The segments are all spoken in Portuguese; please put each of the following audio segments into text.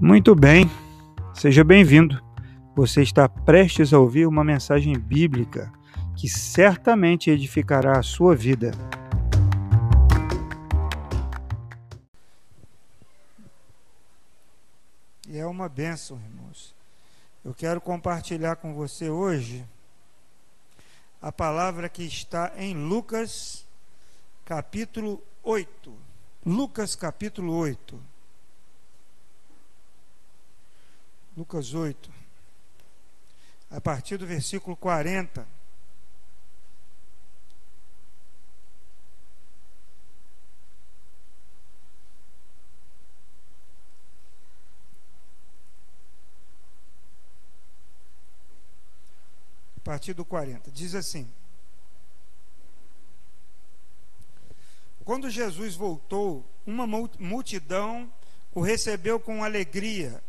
Muito bem, seja bem-vindo. Você está prestes a ouvir uma mensagem bíblica que certamente edificará a sua vida. E é uma bênção, irmãos. Eu quero compartilhar com você hoje a palavra que está em Lucas, capítulo 8. Lucas, capítulo 8. Lucas 8, a partir do versículo 40. A partir do 40, diz assim: Quando Jesus voltou, uma multidão o recebeu com alegria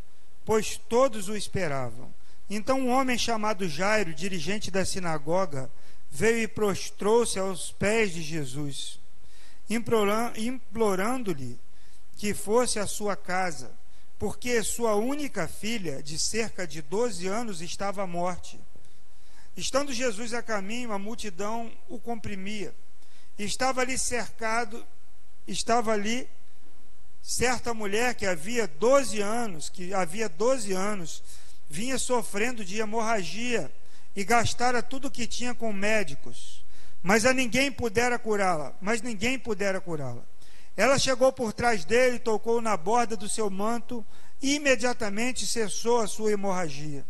pois todos o esperavam. Então um homem chamado Jairo, dirigente da sinagoga, veio e prostrou-se aos pés de Jesus, implorando-lhe que fosse à sua casa, porque sua única filha, de cerca de 12 anos, estava à morte. Estando Jesus a caminho, a multidão o comprimia. Estava ali cercado, estava ali certa mulher que havia 12 anos, que havia 12 anos, vinha sofrendo de hemorragia e gastara tudo o que tinha com médicos, mas a ninguém pudera curá-la, mas ninguém pudera curá-la. Ela chegou por trás dele, tocou na borda do seu manto e imediatamente cessou a sua hemorragia.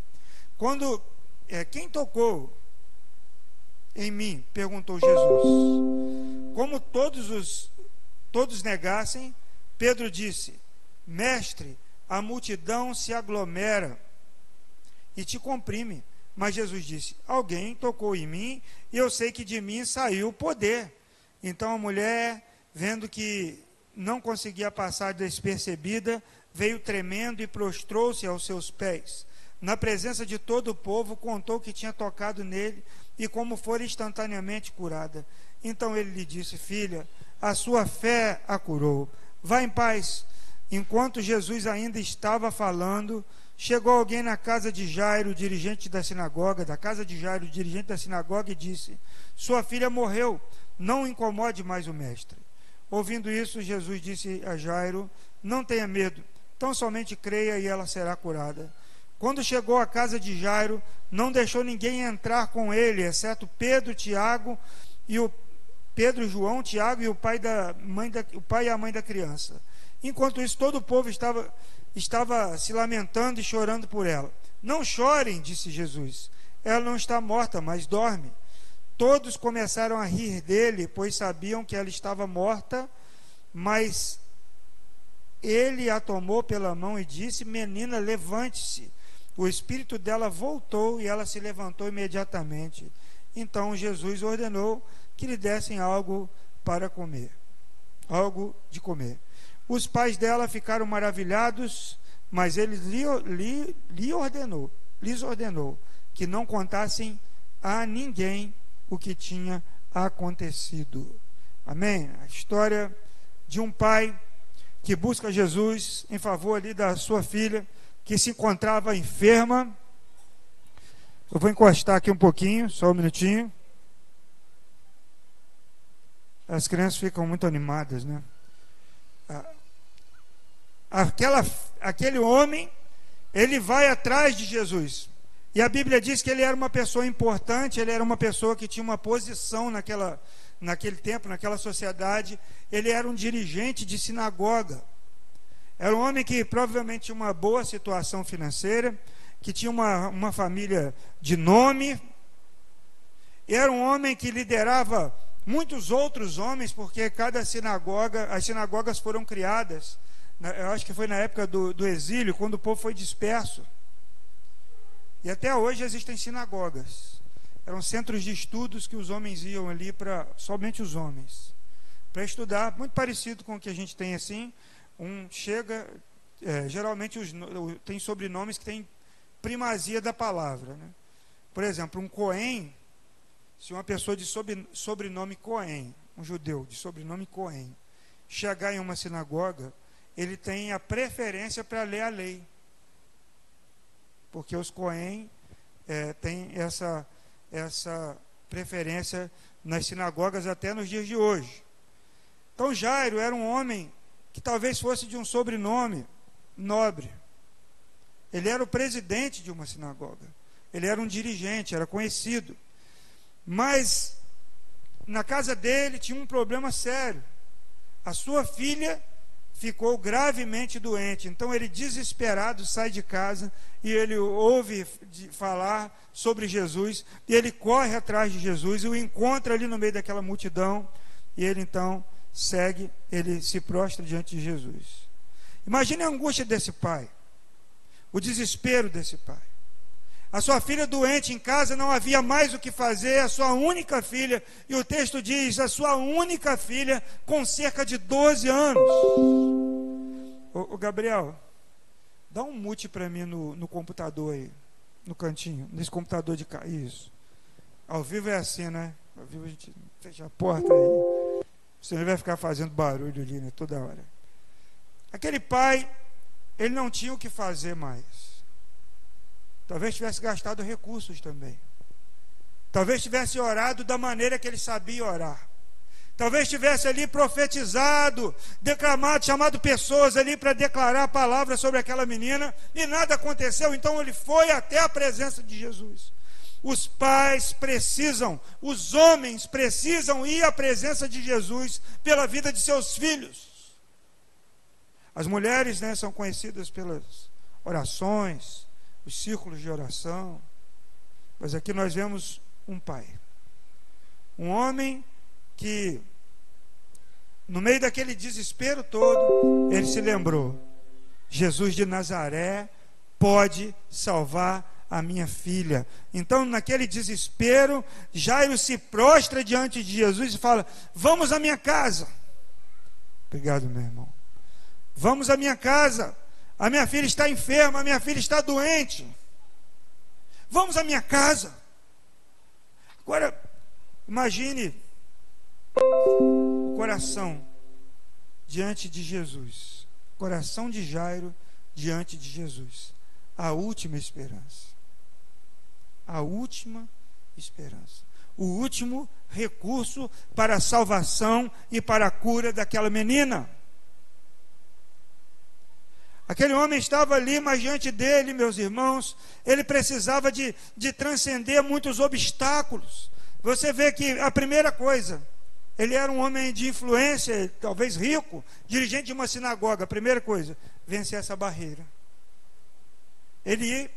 Quando é, quem tocou em mim? perguntou Jesus. Como todos os todos negassem, Pedro disse: Mestre, a multidão se aglomera e te comprime. Mas Jesus disse: Alguém tocou em mim e eu sei que de mim saiu o poder. Então a mulher, vendo que não conseguia passar despercebida, veio tremendo e prostrou-se aos seus pés. Na presença de todo o povo, contou que tinha tocado nele e como fora instantaneamente curada. Então ele lhe disse: Filha, a sua fé a curou Vá em paz. Enquanto Jesus ainda estava falando, chegou alguém na casa de Jairo, dirigente da sinagoga, da casa de Jairo, dirigente da sinagoga, e disse: Sua filha morreu, não incomode mais o mestre. Ouvindo isso, Jesus disse a Jairo: Não tenha medo, tão somente creia e ela será curada. Quando chegou à casa de Jairo, não deixou ninguém entrar com ele, exceto Pedro, Tiago e o Pedro, João, Tiago e o pai, da mãe da, o pai e a mãe da criança. Enquanto isso, todo o povo estava, estava se lamentando e chorando por ela. Não chorem, disse Jesus. Ela não está morta, mas dorme. Todos começaram a rir dele, pois sabiam que ela estava morta, mas ele a tomou pela mão e disse: Menina, levante-se. O espírito dela voltou e ela se levantou imediatamente. Então Jesus ordenou que lhe dessem algo para comer, algo de comer. Os pais dela ficaram maravilhados, mas ele lhe, lhe, lhe ordenou, lhes ordenou que não contassem a ninguém o que tinha acontecido. Amém? A história de um pai que busca Jesus em favor ali da sua filha que se encontrava enferma. Eu vou encostar aqui um pouquinho, só um minutinho as crianças ficam muito animadas, né? Aquela, aquele homem, ele vai atrás de Jesus. E a Bíblia diz que ele era uma pessoa importante, ele era uma pessoa que tinha uma posição naquela, naquele tempo, naquela sociedade. Ele era um dirigente de sinagoga. Era um homem que provavelmente tinha uma boa situação financeira, que tinha uma, uma família de nome. Era um homem que liderava muitos outros homens, porque cada sinagoga, as sinagogas foram criadas, eu acho que foi na época do, do exílio, quando o povo foi disperso. E até hoje existem sinagogas. Eram centros de estudos que os homens iam ali para, somente os homens, para estudar, muito parecido com o que a gente tem assim. Um chega, é, geralmente os, tem sobrenomes que têm primazia da palavra. Né? Por exemplo, um Cohen se uma pessoa de sobrenome Cohen, um judeu de sobrenome Cohen, chegar em uma sinagoga, ele tem a preferência para ler a lei. Porque os Cohen é, têm essa, essa preferência nas sinagogas até nos dias de hoje. Então Jairo era um homem que talvez fosse de um sobrenome nobre. Ele era o presidente de uma sinagoga. Ele era um dirigente, era conhecido. Mas na casa dele tinha um problema sério. A sua filha ficou gravemente doente. Então ele, desesperado, sai de casa e ele ouve falar sobre Jesus. E ele corre atrás de Jesus e o encontra ali no meio daquela multidão. E ele então segue, ele se prostra diante de Jesus. Imagine a angústia desse pai, o desespero desse pai. A sua filha doente em casa não havia mais o que fazer, a sua única filha, e o texto diz: a sua única filha com cerca de 12 anos. Ô, ô Gabriel, dá um mute para mim no, no computador aí, no cantinho, nesse computador de cá. Isso. Ao vivo é assim, né? Ao vivo a gente fecha a porta aí. Você não vai ficar fazendo barulho ali, né? Toda hora. Aquele pai, ele não tinha o que fazer mais. Talvez tivesse gastado recursos também. Talvez tivesse orado da maneira que ele sabia orar. Talvez tivesse ali profetizado, declamado, chamado pessoas ali para declarar a palavra sobre aquela menina e nada aconteceu. Então ele foi até a presença de Jesus. Os pais precisam, os homens precisam ir à presença de Jesus pela vida de seus filhos. As mulheres né, são conhecidas pelas orações, os círculos de oração. Mas aqui nós vemos um pai. Um homem que, no meio daquele desespero todo, ele se lembrou: Jesus de Nazaré pode salvar a minha filha. Então, naquele desespero, Jairo se prostra diante de Jesus e fala: Vamos à minha casa. Obrigado, meu irmão. Vamos à minha casa. A minha filha está enferma, a minha filha está doente. Vamos à minha casa. Agora, imagine o coração diante de Jesus. Coração de Jairo diante de Jesus. A última esperança. A última esperança. O último recurso para a salvação e para a cura daquela menina. Aquele homem estava ali, mas diante dele, meus irmãos, ele precisava de, de transcender muitos obstáculos. Você vê que a primeira coisa, ele era um homem de influência, talvez rico, dirigente de uma sinagoga. A primeira coisa, vencer essa barreira. Ele ir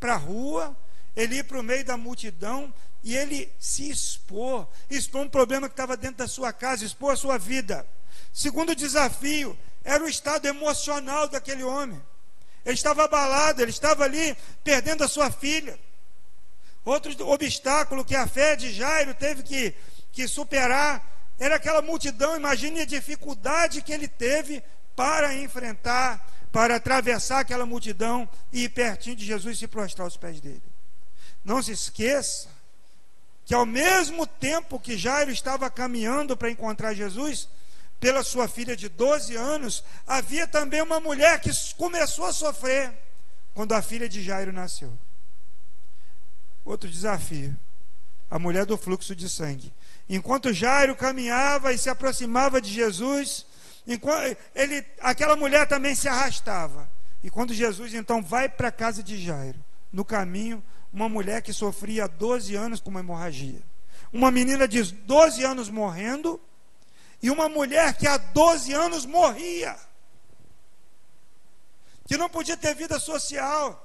para a rua, ele ir para o meio da multidão e ele se expor, expor um problema que estava dentro da sua casa, expor a sua vida. Segundo desafio, era o estado emocional daquele homem. Ele estava abalado, ele estava ali perdendo a sua filha. Outro obstáculo que a fé de Jairo teve que, que superar era aquela multidão. Imagine a dificuldade que ele teve para enfrentar, para atravessar aquela multidão e ir pertinho de Jesus e se prostrar aos pés dele. Não se esqueça que ao mesmo tempo que Jairo estava caminhando para encontrar Jesus, pela sua filha de 12 anos, havia também uma mulher que começou a sofrer quando a filha de Jairo nasceu. Outro desafio: a mulher do fluxo de sangue. Enquanto Jairo caminhava e se aproximava de Jesus, ele, aquela mulher também se arrastava. E quando Jesus então vai para a casa de Jairo, no caminho, uma mulher que sofria 12 anos com uma hemorragia. Uma menina de 12 anos morrendo e uma mulher que há 12 anos morria, que não podia ter vida social,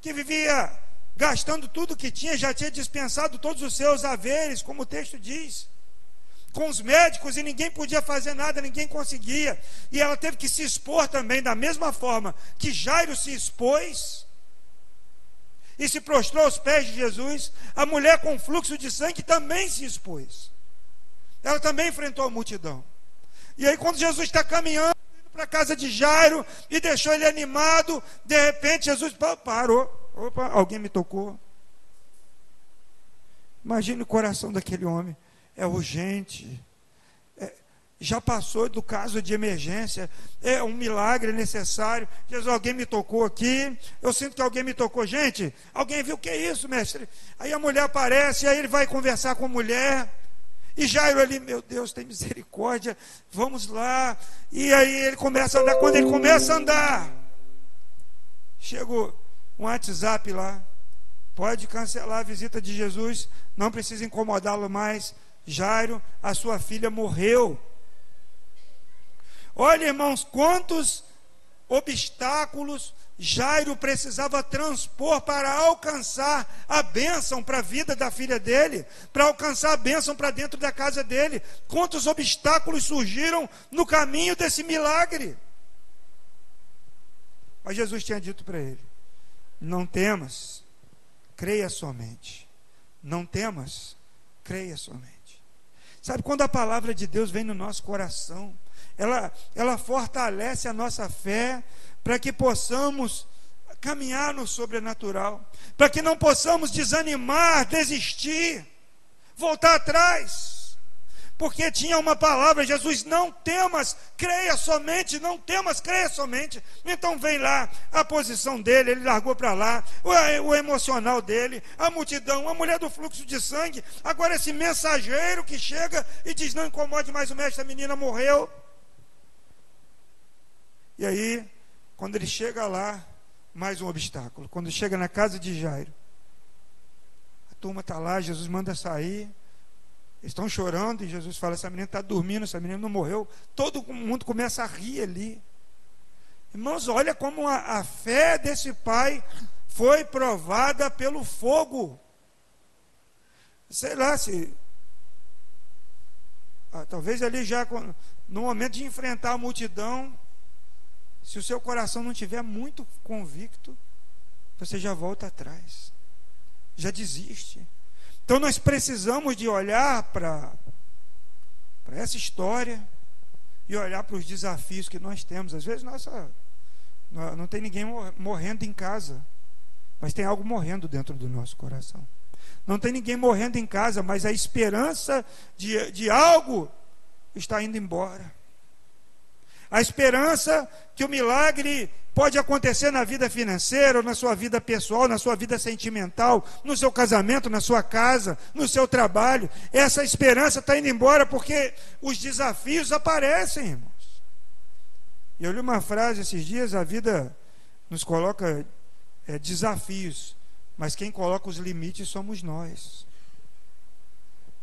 que vivia gastando tudo que tinha, já tinha dispensado todos os seus haveres, como o texto diz, com os médicos e ninguém podia fazer nada, ninguém conseguia, e ela teve que se expor também, da mesma forma que Jairo se expôs e se prostrou aos pés de Jesus, a mulher com fluxo de sangue também se expôs. Ela também enfrentou a multidão. E aí, quando Jesus está caminhando para a casa de Jairo e deixou ele animado, de repente Jesus parou. Opa, alguém me tocou. Imagine o coração daquele homem. É urgente. É, já passou do caso de emergência, é um milagre necessário. Jesus, alguém me tocou aqui, eu sinto que alguém me tocou. Gente, alguém viu o que é isso, mestre? Aí a mulher aparece, aí ele vai conversar com a mulher. E Jairo ali, meu Deus, tem misericórdia, vamos lá. E aí ele começa a andar. Quando ele começa a andar, chega um WhatsApp lá. Pode cancelar a visita de Jesus, não precisa incomodá-lo mais. Jairo, a sua filha morreu. Olha, irmãos, quantos obstáculos Jairo precisava transpor para alcançar a bênção para a vida da filha dele, para alcançar a bênção para dentro da casa dele. Quantos obstáculos surgiram no caminho desse milagre? Mas Jesus tinha dito para ele: Não temas, creia somente. Não temas, creia somente. Sabe quando a palavra de Deus vem no nosso coração, ela, ela fortalece a nossa fé para que possamos caminhar no sobrenatural, para que não possamos desanimar, desistir, voltar atrás. Porque tinha uma palavra, Jesus, não temas, creia somente, não temas, creia somente. Então vem lá a posição dele, ele largou para lá, o, o emocional dele, a multidão, a mulher do fluxo de sangue, agora esse mensageiro que chega e diz: Não incomode mais o mestre, a menina morreu. E aí, quando ele chega lá, mais um obstáculo. Quando chega na casa de Jairo, a turma está lá, Jesus manda sair. Eles estão chorando e Jesus fala: essa menina está dormindo, essa menina não morreu. Todo mundo começa a rir ali. Irmãos, olha como a, a fé desse pai foi provada pelo fogo. Sei lá se. Ah, talvez ali já, no momento de enfrentar a multidão, se o seu coração não estiver muito convicto, você já volta atrás, já desiste. Então nós precisamos de olhar para para essa história e olhar para os desafios que nós temos. Às vezes nossa não tem ninguém morrendo em casa, mas tem algo morrendo dentro do nosso coração. Não tem ninguém morrendo em casa, mas a esperança de, de algo está indo embora. A esperança que o milagre pode acontecer na vida financeira, na sua vida pessoal, na sua vida sentimental, no seu casamento, na sua casa, no seu trabalho. Essa esperança está indo embora porque os desafios aparecem, irmãos. Eu li uma frase esses dias: a vida nos coloca é, desafios, mas quem coloca os limites somos nós.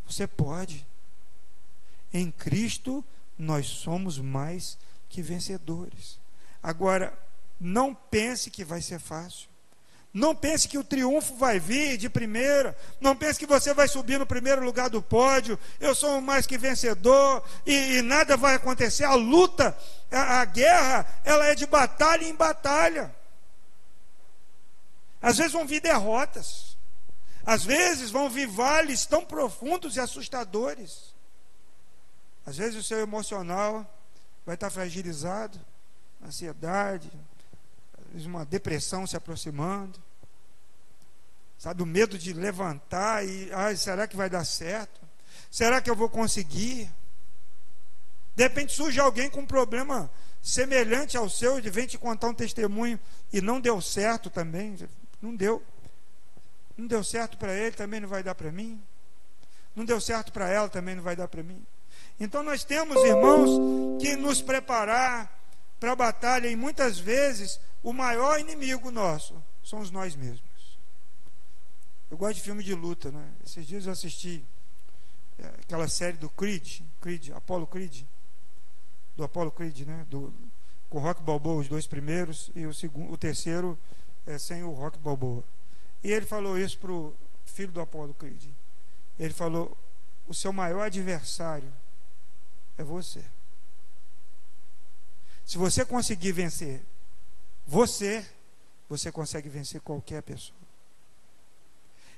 Você pode. Em Cristo nós somos mais que vencedores. Agora, não pense que vai ser fácil. Não pense que o triunfo vai vir de primeira. Não pense que você vai subir no primeiro lugar do pódio. Eu sou mais que vencedor e, e nada vai acontecer. A luta, a, a guerra, ela é de batalha em batalha. Às vezes vão vir derrotas. Às vezes vão vir vales tão profundos e assustadores. Às vezes o seu emocional vai estar fragilizado, ansiedade, uma depressão se aproximando, sabe, o medo de levantar e, ai, será que vai dar certo? Será que eu vou conseguir? De repente surge alguém com um problema semelhante ao seu, e vem te contar um testemunho e não deu certo também, não deu. Não deu certo para ele, também não vai dar para mim. Não deu certo para ela, também não vai dar para mim. Então nós temos, irmãos, que nos preparar para a batalha e muitas vezes o maior inimigo nosso somos nós mesmos. Eu gosto de filme de luta, né? Esses dias eu assisti é, aquela série do Creed, Creed, Apollo Creed, do Apollo Creed, né? Do, com Rock Balboa, os dois primeiros, e o, segundo, o terceiro é, sem o Rock Balboa. E ele falou isso para o filho do Apollo Creed. Ele falou: o seu maior adversário é você. Se você conseguir vencer você, você consegue vencer qualquer pessoa.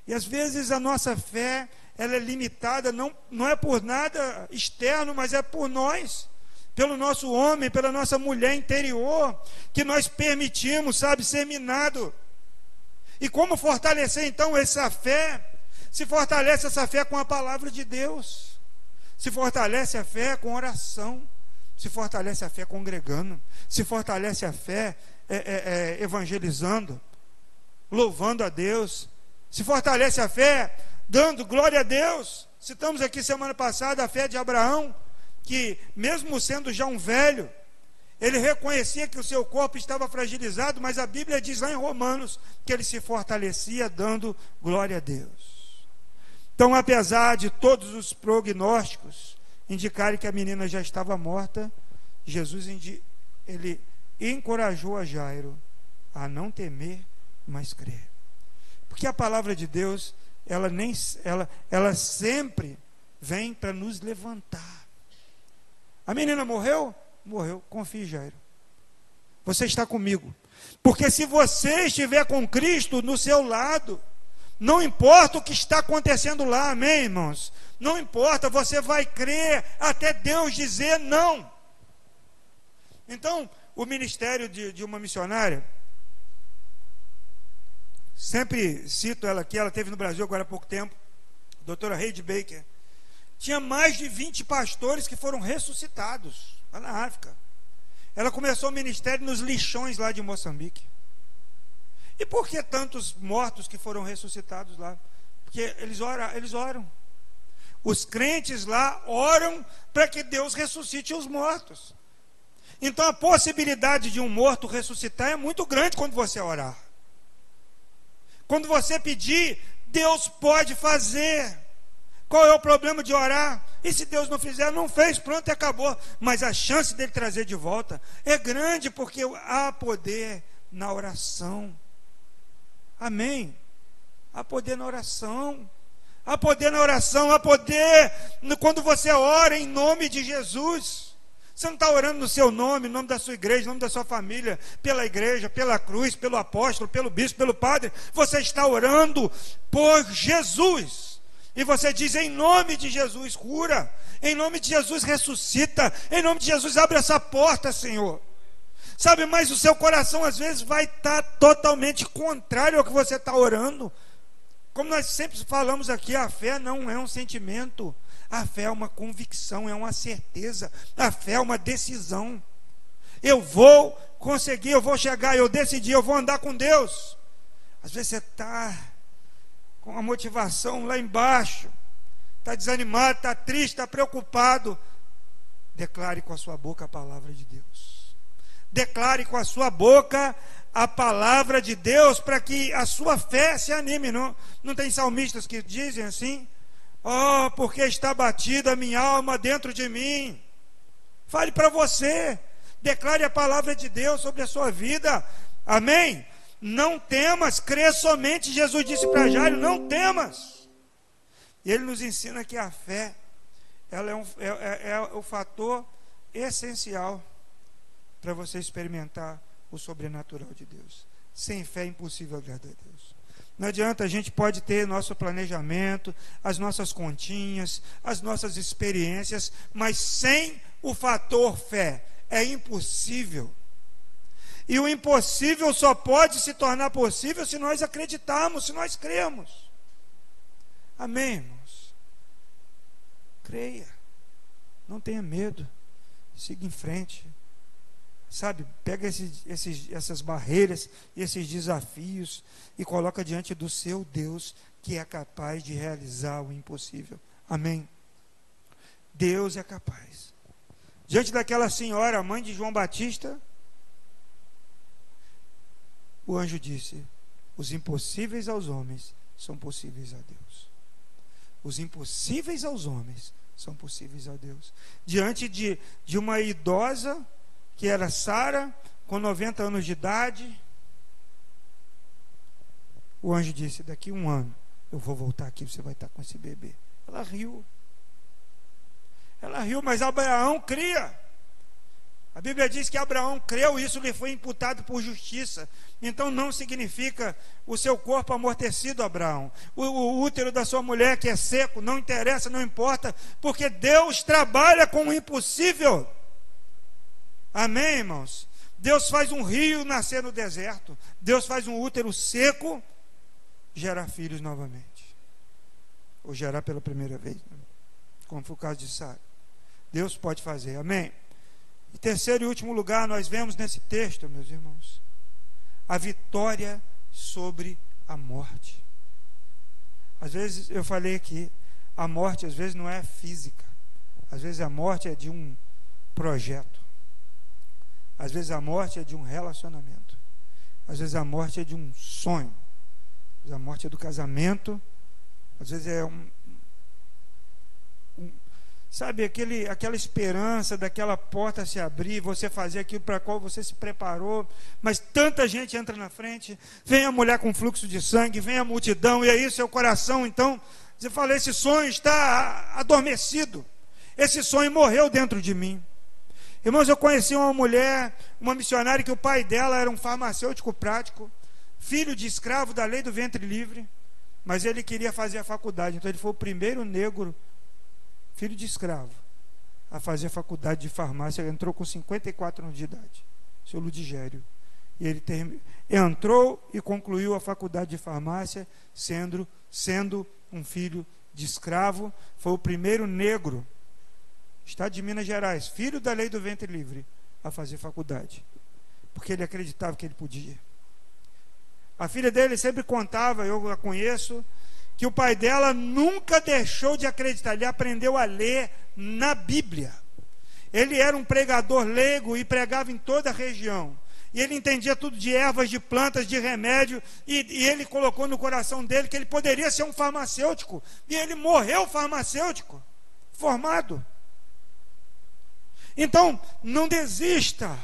E às vezes a nossa fé, ela é limitada, não, não é por nada externo, mas é por nós, pelo nosso homem, pela nossa mulher interior, que nós permitimos, sabe, ser minado. E como fortalecer então essa fé? Se fortalece essa fé com a palavra de Deus Se fortalece a fé com oração. Se fortalece a fé congregando. Se fortalece a fé é, é, é, evangelizando. Louvando a Deus. Se fortalece a fé dando glória a Deus. Citamos aqui semana passada a fé de Abraão, que, mesmo sendo já um velho, ele reconhecia que o seu corpo estava fragilizado, mas a Bíblia diz lá em Romanos que ele se fortalecia dando glória a Deus. Então, apesar de todos os prognósticos indicarem que a menina já estava morta, Jesus ele encorajou a Jairo a não temer, mas crer. Porque a palavra de Deus, ela nem ela, ela sempre vem para nos levantar. A menina morreu? morreu. Confie, Jairo. Você está comigo. Porque se você estiver com Cristo no seu lado, não importa o que está acontecendo lá, amém, irmãos? Não importa, você vai crer até Deus dizer não. Então, o ministério de, de uma missionária, sempre cito ela aqui, ela teve no Brasil agora há pouco tempo, a doutora Heidi Baker, tinha mais de 20 pastores que foram ressuscitados lá na África. Ela começou o ministério nos lixões lá de Moçambique. E por que tantos mortos que foram ressuscitados lá? Porque eles oram, eles oram. Os crentes lá oram para que Deus ressuscite os mortos. Então a possibilidade de um morto ressuscitar é muito grande quando você orar. Quando você pedir, Deus pode fazer. Qual é o problema de orar? E se Deus não fizer, não fez, pronto e acabou. Mas a chance dele trazer de volta é grande, porque há poder na oração. Amém. Há poder na oração. Há poder na oração, há poder quando você ora em nome de Jesus. Você não está orando no seu nome, no nome da sua igreja, no nome da sua família, pela igreja, pela cruz, pelo apóstolo, pelo bispo, pelo padre. Você está orando por Jesus. E você diz: em nome de Jesus, cura. Em nome de Jesus, ressuscita. Em nome de Jesus, abre essa porta, Senhor. Sabe, mas o seu coração às vezes vai estar tá totalmente contrário ao que você está orando. Como nós sempre falamos aqui, a fé não é um sentimento, a fé é uma convicção, é uma certeza, a fé é uma decisão. Eu vou conseguir, eu vou chegar, eu decidi, eu vou andar com Deus. Às vezes você está com a motivação lá embaixo, está desanimado, está triste, está preocupado, declare com a sua boca a palavra de Deus. Declare com a sua boca a palavra de Deus para que a sua fé se anime. Não, não tem salmistas que dizem assim? Oh, porque está batida a minha alma dentro de mim. Fale para você. Declare a palavra de Deus sobre a sua vida. Amém? Não temas, crê somente. Jesus disse para Jairo: Não temas. E ele nos ensina que a fé ela é, um, é, é, é o fator essencial para você experimentar o sobrenatural de Deus. Sem fé é impossível agradar a Deus. Não adianta, a gente pode ter nosso planejamento, as nossas continhas, as nossas experiências, mas sem o fator fé é impossível e o impossível só pode se tornar possível se nós acreditarmos, se nós cremos. Amém, irmãos? Creia. Não tenha medo. Siga em frente. Sabe, pega esses, esses, essas barreiras, esses desafios e coloca diante do seu Deus que é capaz de realizar o impossível. Amém? Deus é capaz. Diante daquela senhora, mãe de João Batista, o anjo disse: Os impossíveis aos homens são possíveis a Deus. Os impossíveis aos homens são possíveis a Deus. Diante de, de uma idosa, que era Sara, com 90 anos de idade, o anjo disse: Daqui um ano eu vou voltar aqui, você vai estar com esse bebê. Ela riu. Ela riu, mas Abraão cria. A Bíblia diz que Abraão creu, isso lhe foi imputado por justiça. Então não significa o seu corpo amortecido, Abraão. O, o, útero da sua mulher que é seco, não interessa, não importa, porque Deus trabalha com o impossível. Amém, irmãos? Deus faz um rio nascer no deserto. Deus faz um útero seco gerar filhos novamente. Ou gerar pela primeira vez. Né? como foi o caso de Sara. Deus pode fazer, amém? Em terceiro e último lugar, nós vemos nesse texto, meus irmãos, a vitória sobre a morte. Às vezes eu falei que a morte às vezes não é física. Às vezes a morte é de um projeto. Às vezes a morte é de um relacionamento. Às vezes a morte é de um sonho. Às vezes a morte é do casamento. Às vezes é um, um sabe aquele, aquela esperança daquela porta se abrir, você fazer aquilo para qual você se preparou, mas tanta gente entra na frente, vem a mulher com fluxo de sangue, vem a multidão, e aí seu coração, então, você fala, esse sonho está adormecido, esse sonho morreu dentro de mim. Irmãos, eu conheci uma mulher, uma missionária, que o pai dela era um farmacêutico prático, filho de escravo da lei do ventre livre, mas ele queria fazer a faculdade, então ele foi o primeiro negro, filho de escravo, a fazer a faculdade de farmácia. Ele entrou com 54 anos de idade, seu Ludigério. E ele term... entrou e concluiu a faculdade de farmácia, sendo, sendo um filho de escravo, foi o primeiro negro Estado de Minas Gerais, filho da lei do ventre livre, a fazer faculdade, porque ele acreditava que ele podia. A filha dele sempre contava, eu a conheço, que o pai dela nunca deixou de acreditar, ele aprendeu a ler na Bíblia. Ele era um pregador leigo e pregava em toda a região. E ele entendia tudo de ervas, de plantas, de remédio, e, e, ele colocou no coração dele que ele poderia ser um farmacêutico. E ele morreu farmacêutico, formado. Então, não desista.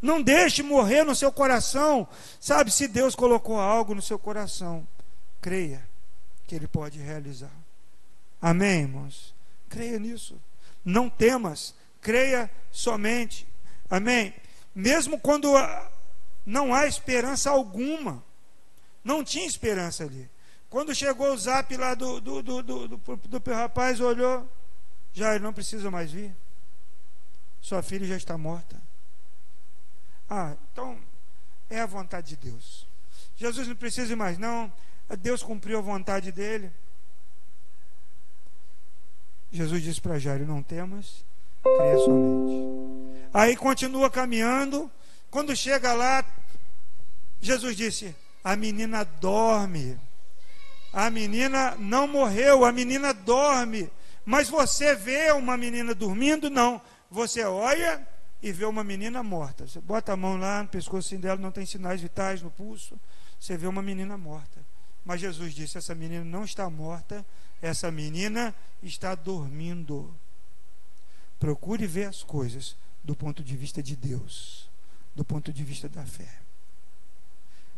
Não deixe morrer no seu coração. Sabe, se Deus colocou algo no seu coração, creia que Ele pode realizar. Amém, irmãos? Creia nisso. Não temas, creia somente. Amém? Mesmo quando não há esperança alguma. Não tinha esperança ali. Quando chegou o zap lá do, do, do, do, do, do rapaz, olhou, já ele não precisa mais vir. Sua filha já está morta. Ah, então é a vontade de Deus. Jesus não precisa mais, não. Deus cumpriu a vontade dele. Jesus disse para Jairo: Não temas, creia somente. Aí continua caminhando. Quando chega lá, Jesus disse: A menina dorme. A menina não morreu, a menina dorme. Mas você vê uma menina dormindo? Não. Você olha e vê uma menina morta. Você bota a mão lá no pescoço dela, não tem sinais vitais no pulso. Você vê uma menina morta. Mas Jesus disse: essa menina não está morta, essa menina está dormindo. Procure ver as coisas do ponto de vista de Deus, do ponto de vista da fé.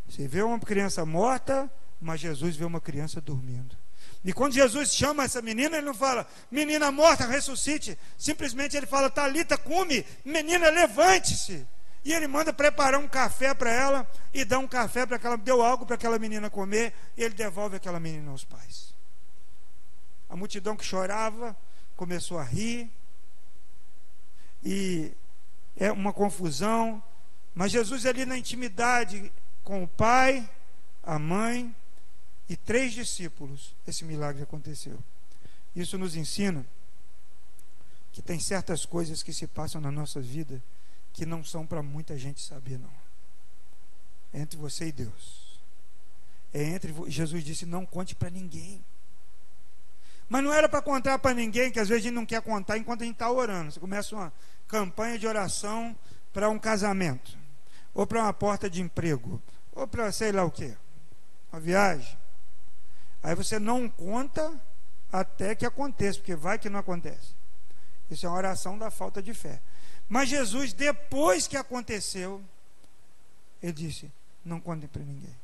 Você vê uma criança morta, mas Jesus vê uma criança dormindo. E quando Jesus chama essa menina, ele não fala, menina morta, ressuscite. Simplesmente ele fala, Talita, come, menina, levante-se. E ele manda preparar um café para ela e dá um café para aquela, deu algo para aquela menina comer, e ele devolve aquela menina aos pais. A multidão que chorava começou a rir, e é uma confusão, mas Jesus ali na intimidade com o pai, a mãe e três discípulos, esse milagre aconteceu. Isso nos ensina que tem certas coisas que se passam na nossa vida que não são para muita gente saber, não. É entre você e Deus. É entre Jesus disse: não conte para ninguém. Mas não era para contar para ninguém, que às vezes a gente não quer contar enquanto a gente está orando. Você começa uma campanha de oração para um casamento, ou para uma porta de emprego, ou para sei lá o que, uma viagem. Aí você não conta até que aconteça, porque vai que não acontece. Isso é uma oração da falta de fé. Mas Jesus, depois que aconteceu, ele disse: Não contem para ninguém.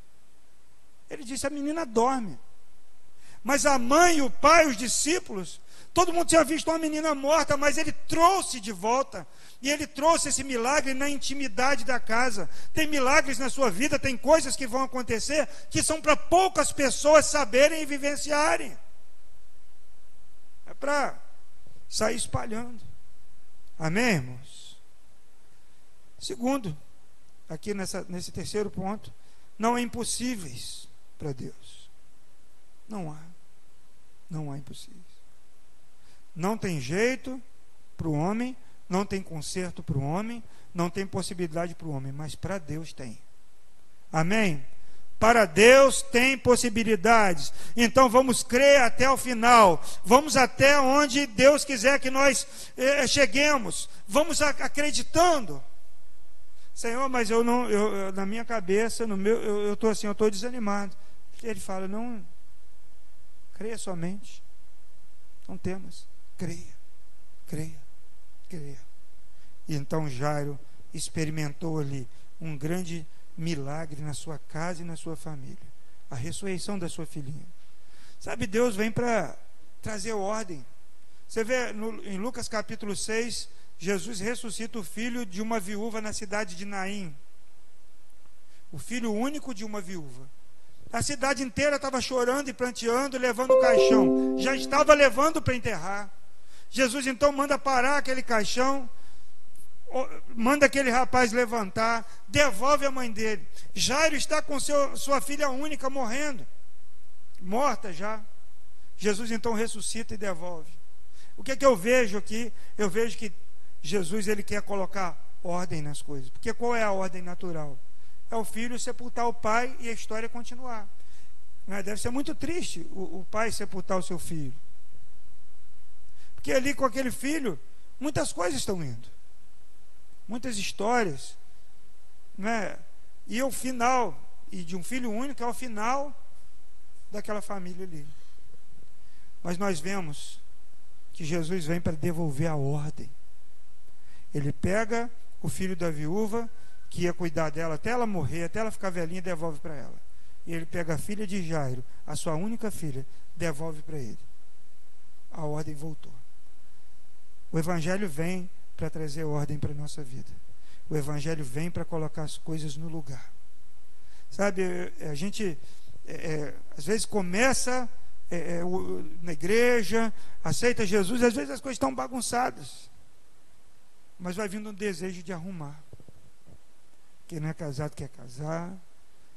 Ele disse: A menina dorme. Mas a mãe, o pai, os discípulos, todo mundo tinha visto uma menina morta, mas ele trouxe de volta. E ele trouxe esse milagre na intimidade da casa. Tem milagres na sua vida, tem coisas que vão acontecer que são para poucas pessoas saberem e vivenciarem. É para sair espalhando. Amém, irmãos? Segundo, aqui nessa, nesse terceiro ponto, não há impossíveis para Deus. Não há. Não há impossíveis. Não tem jeito para o homem, não tem conserto para o homem, não tem possibilidade para o homem, mas para Deus tem. Amém? Para Deus tem possibilidades. Então vamos crer até o final. Vamos até onde Deus quiser que nós eh, cheguemos. Vamos acreditando. Senhor, mas eu não, eu, na minha cabeça, no meu, eu estou assim, eu estou desanimado. Ele fala, não, creia somente. Não temas, creia, creia, creia. E então Jairo experimentou ali um grande milagre na sua casa e na sua família. A ressurreição da sua filhinha. Sabe, Deus vem para trazer ordem. Você vê no, em Lucas capítulo 6, Jesus ressuscita o filho de uma viúva na cidade de Naim. O filho único de uma viúva. A cidade inteira estava chorando e planteando, levando o caixão. Já estava levando para enterrar. Jesus então manda parar aquele caixão, manda aquele rapaz levantar, devolve a mãe dele. Jairo está com seu, sua filha única morrendo, morta já. Jesus então ressuscita e devolve. O que é que eu vejo aqui? Eu vejo que Jesus ele quer colocar ordem nas coisas. Porque qual é a ordem natural? É o filho sepultar o pai e a história continuar. Deve ser muito triste o, o pai sepultar o seu filho. Porque ali com aquele filho, muitas coisas estão indo. Muitas histórias. Né? E é o final, e de um filho único, é o final daquela família ali. Mas nós vemos que Jesus vem para devolver a ordem. Ele pega o filho da viúva, que ia cuidar dela até ela morrer, até ela ficar velhinha, devolve para ela. E ele pega a filha de Jairo, a sua única filha, devolve para ele. A ordem voltou. O Evangelho vem para trazer ordem para a nossa vida. O Evangelho vem para colocar as coisas no lugar. Sabe, a gente é, é, às vezes começa é, é na igreja, aceita Jesus, às vezes as coisas estão bagunçadas mas vai vindo um desejo de arrumar. Quem não é casado quer casar,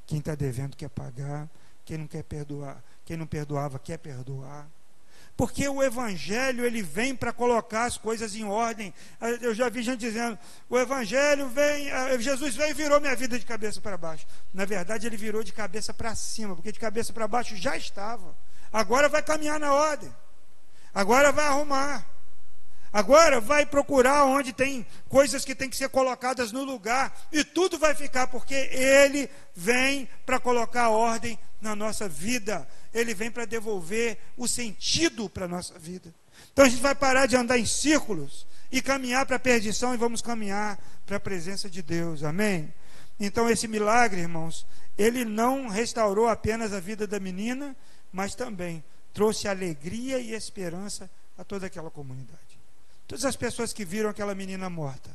quem está devendo quer pagar, quem não quer perdoar, quem não perdoava quer perdoar. Porque o evangelho ele vem para colocar as coisas em ordem. Eu já vi gente dizendo: "O evangelho vem, Jesus veio e virou minha vida de cabeça para baixo". Na verdade, ele virou de cabeça para cima, porque de cabeça para baixo já estava. Agora vai caminhar na ordem. Agora vai arrumar. Agora vai procurar onde tem coisas que tem que ser colocadas no lugar e tudo vai ficar porque ele vem para colocar ordem na nossa vida. Ele vem para devolver o sentido para a nossa vida. Então a gente vai parar de andar em círculos e caminhar para a perdição e vamos caminhar para a presença de Deus. Amém? Então esse milagre, irmãos, ele não restaurou apenas a vida da menina, mas também trouxe alegria e esperança a toda aquela comunidade. Todas as pessoas que viram aquela menina morta,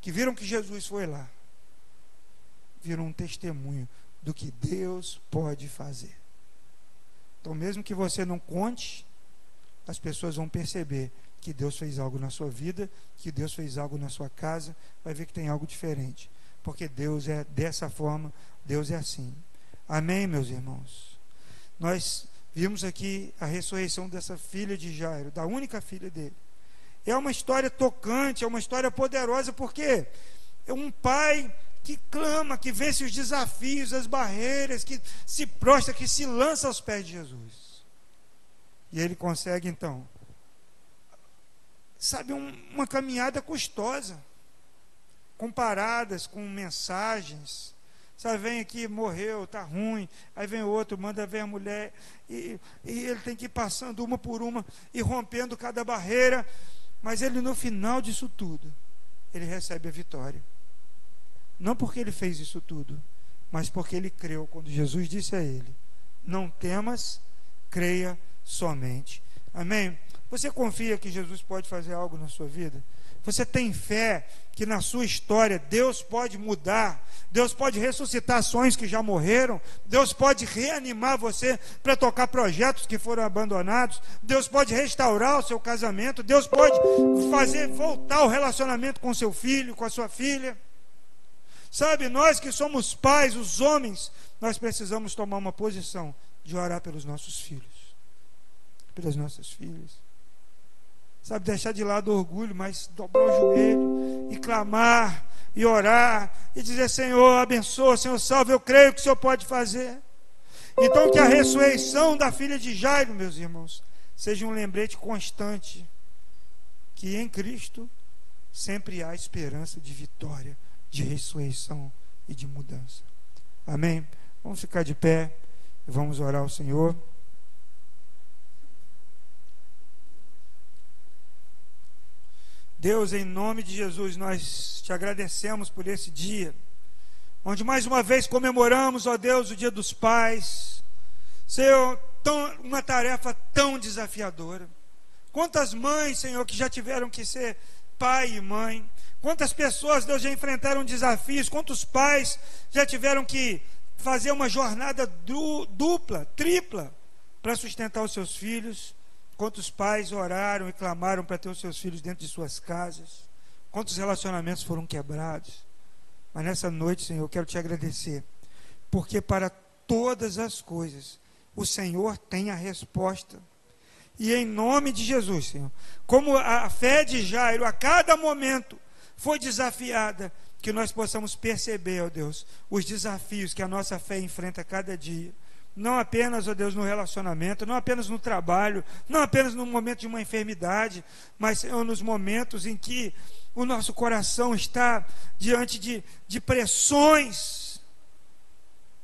que viram que Jesus foi lá, viram um testemunho do que Deus pode fazer. Então, mesmo que você não conte, as pessoas vão perceber que Deus fez algo na sua vida, que Deus fez algo na sua casa, vai ver que tem algo diferente. Porque Deus é dessa forma, Deus é assim. Amém, meus irmãos? Nós Vimos aqui a ressurreição dessa filha de Jairo, da única filha dele. É uma história tocante, é uma história poderosa, porque é um pai que clama, que vence os desafios, as barreiras, que se prostra, que se lança aos pés de Jesus. E ele consegue então, sabe, um, uma caminhada custosa, comparadas com mensagens, Sabe, vem aqui, morreu, está ruim. Aí vem outro, manda ver a mulher. E, e ele tem que ir passando uma por uma e rompendo cada barreira. Mas ele, no final disso tudo, ele recebe a vitória. Não porque ele fez isso tudo, mas porque ele creu quando Jesus disse a ele: Não temas, creia somente. Amém? Você confia que Jesus pode fazer algo na sua vida? Você tem fé que na sua história Deus pode mudar, Deus pode ressuscitar sonhos que já morreram, Deus pode reanimar você para tocar projetos que foram abandonados, Deus pode restaurar o seu casamento, Deus pode fazer voltar o relacionamento com seu filho, com a sua filha. Sabe, nós que somos pais, os homens, nós precisamos tomar uma posição de orar pelos nossos filhos pelas nossas filhas. Sabe, deixar de lado o orgulho, mas dobrar o joelho e clamar e orar e dizer: Senhor, abençoa, Senhor, salve, eu creio que o Senhor pode fazer. Então, que a ressurreição da filha de Jairo, meus irmãos, seja um lembrete constante que em Cristo sempre há esperança de vitória, de ressurreição e de mudança. Amém? Vamos ficar de pé e vamos orar ao Senhor. Deus, em nome de Jesus, nós te agradecemos por esse dia, onde mais uma vez comemoramos, ó Deus, o Dia dos Pais. Senhor, uma tarefa tão desafiadora. Quantas mães, Senhor, que já tiveram que ser pai e mãe. Quantas pessoas, Deus, já enfrentaram desafios. Quantos pais já tiveram que fazer uma jornada du, dupla, tripla, para sustentar os seus filhos. Quantos pais oraram e clamaram para ter os seus filhos dentro de suas casas? Quantos relacionamentos foram quebrados? Mas nessa noite, Senhor, eu quero te agradecer, porque para todas as coisas o Senhor tem a resposta. E em nome de Jesus, Senhor, como a fé de Jairo a cada momento foi desafiada, que nós possamos perceber, ó Deus, os desafios que a nossa fé enfrenta cada dia não apenas, ó Deus, no relacionamento, não apenas no trabalho, não apenas no momento de uma enfermidade, mas Senhor, nos momentos em que o nosso coração está diante de, de pressões.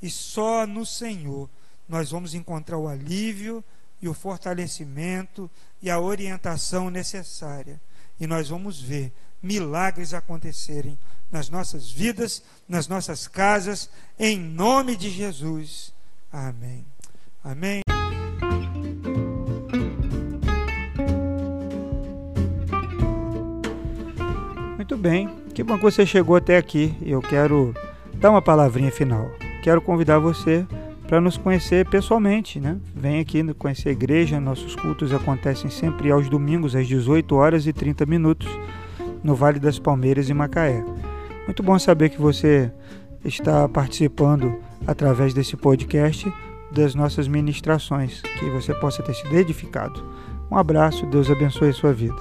E só no Senhor nós vamos encontrar o alívio e o fortalecimento e a orientação necessária. E nós vamos ver milagres acontecerem nas nossas vidas, nas nossas casas, em nome de Jesus. Amém. Amém. Muito bem, que bom que você chegou até aqui. Eu quero dar uma palavrinha final. Quero convidar você para nos conhecer pessoalmente, né? Vem aqui conhecer a igreja. Nossos cultos acontecem sempre aos domingos às 18 horas e 30 minutos no Vale das Palmeiras em Macaé. Muito bom saber que você está participando através desse podcast das nossas ministrações, que você possa ter sido edificado. Um abraço, Deus abençoe a sua vida.